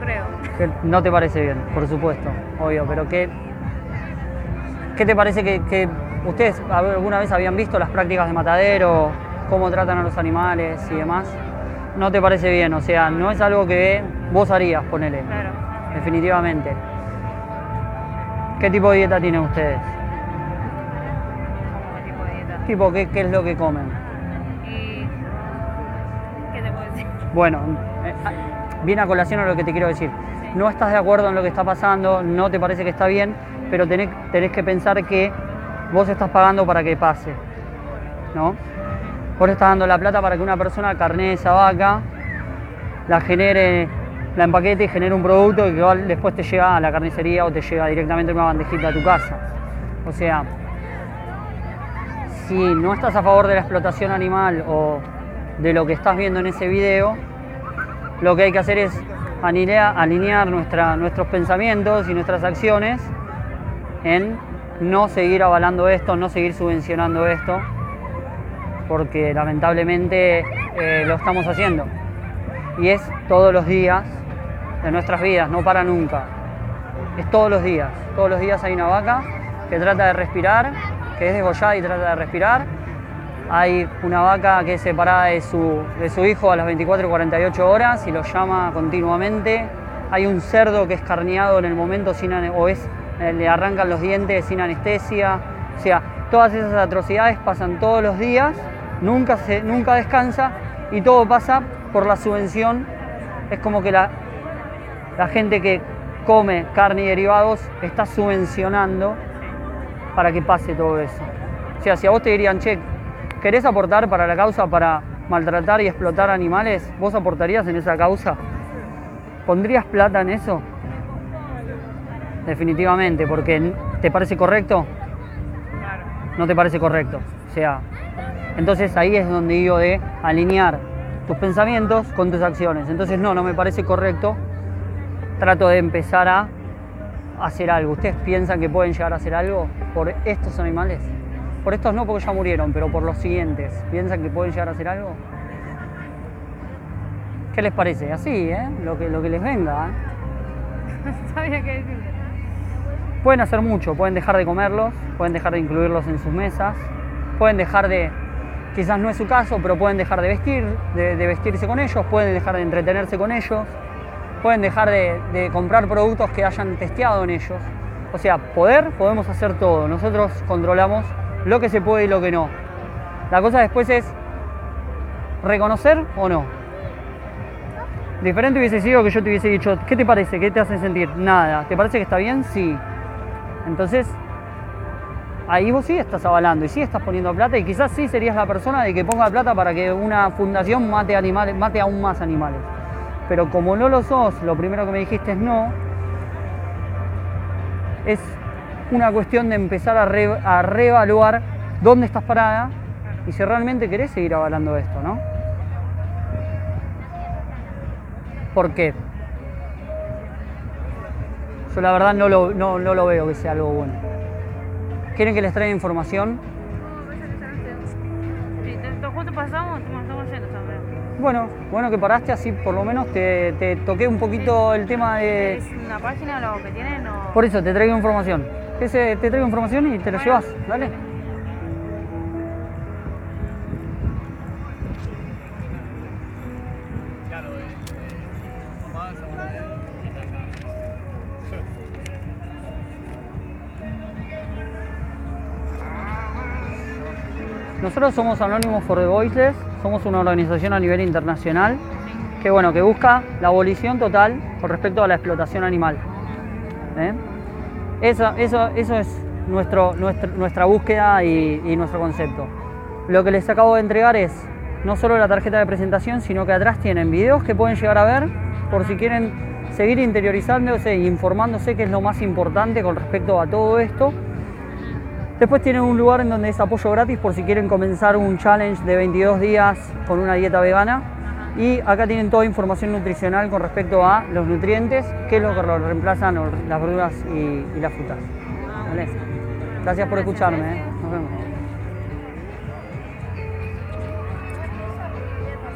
creo. Que no te parece bien, por supuesto, obvio, pero ¿qué, qué te parece que, que ustedes alguna vez habían visto las prácticas de matadero, cómo tratan a los animales y demás? No te parece bien, o sea, no es algo que vos harías, ponele, Claro. definitivamente. ¿Qué tipo de dieta tienen ustedes? ¿Qué tipo de dieta? Tipo, ¿qué, qué es lo que comen? Y... ¿Qué te puedo decir? Bueno, eh, viene a colación a lo que te quiero decir. No estás de acuerdo en lo que está pasando, no te parece que está bien, pero tenés, que pensar que vos estás pagando para que pase. ¿No? Vos estás dando la plata para que una persona carnee esa vaca, la genere, la empaquete y genere un producto que después te llega a la carnicería o te llega directamente en una bandejita a tu casa. O sea, si no estás a favor de la explotación animal o de lo que estás viendo en ese video, lo que hay que hacer es alinea- alinear nuestros pensamientos y nuestras acciones en no seguir avalando esto, no seguir subvencionando esto, porque lamentablemente eh, lo estamos haciendo. Y es todos los días de nuestras vidas, no para nunca. Es todos los días. Todos los días hay una vaca que trata de respirar, que es degollada y trata de respirar. Hay una vaca que es separada de su, de su hijo a las 24 y 48 horas y lo llama continuamente. Hay un cerdo que es carneado en el momento sin o es, eh, le arrancan los dientes sin anestesia. O sea, todas esas atrocidades pasan todos los días, nunca, se, nunca descansa y todo pasa por la subvención. Es como que la, la gente que come carne y derivados está subvencionando para que pase todo eso. O sea, si a vos te dirían, che, ¿querés aportar para la causa para maltratar y explotar animales? ¿Vos aportarías en esa causa? ¿Pondrías plata en eso? Definitivamente, porque ¿te parece correcto? No te parece correcto. O sea, entonces ahí es donde digo de alinear tus pensamientos con tus acciones. Entonces no, no me parece correcto. Trato de empezar a hacer algo. ¿Ustedes piensan que pueden llegar a hacer algo por estos animales? Por estos no porque ya murieron, pero por los siguientes. ¿Piensan que pueden llegar a hacer algo? ¿Qué les parece? Así, ¿eh? Lo que, lo que les venga. ¿eh? No sabía qué decir. Pueden hacer mucho, pueden dejar de comerlos, pueden dejar de incluirlos en sus mesas, pueden dejar de, quizás no es su caso, pero pueden dejar de vestir, de, de vestirse con ellos, pueden dejar de entretenerse con ellos, pueden dejar de, de comprar productos que hayan testeado en ellos. O sea, poder, podemos hacer todo. Nosotros controlamos lo que se puede y lo que no. La cosa después es reconocer o no. Diferente hubiese sido que yo te hubiese dicho, ¿qué te parece? ¿Qué te hace sentir? Nada. ¿Te parece que está bien? Sí. Entonces, ahí vos sí estás avalando y sí estás poniendo plata y quizás sí serías la persona de que ponga plata para que una fundación mate animales, mate aún más animales. Pero como no lo sos, lo primero que me dijiste es no, es una cuestión de empezar a, re- a reevaluar dónde estás parada y si realmente querés seguir avalando esto, ¿no? ¿Por qué? Yo la verdad no lo, no, no lo veo que sea algo bueno. ¿Quieren que les traiga información? Bueno, bueno que paraste así, por lo menos te, te toqué un poquito el tema de... ¿Es una página lo que tienen o...? Por eso te traigo información. Te traigo información y te lo llevas, dale. Nosotros somos Anónimos for the Voiceless, somos una organización a nivel internacional que, bueno, que busca la abolición total con respecto a la explotación animal. ¿eh? Eso, eso, eso es nuestro, nuestra, nuestra búsqueda y, y nuestro concepto. Lo que les acabo de entregar es no solo la tarjeta de presentación, sino que atrás tienen videos que pueden llegar a ver por si quieren seguir interiorizándose e informándose, que es lo más importante con respecto a todo esto. Después tienen un lugar en donde es apoyo gratis por si quieren comenzar un challenge de 22 días con una dieta vegana. Y acá tienen toda información nutricional con respecto a los nutrientes, que es lo que lo reemplazan las verduras y, y las frutas. ¿Vale? Gracias por escucharme. ¿eh? Nos vemos.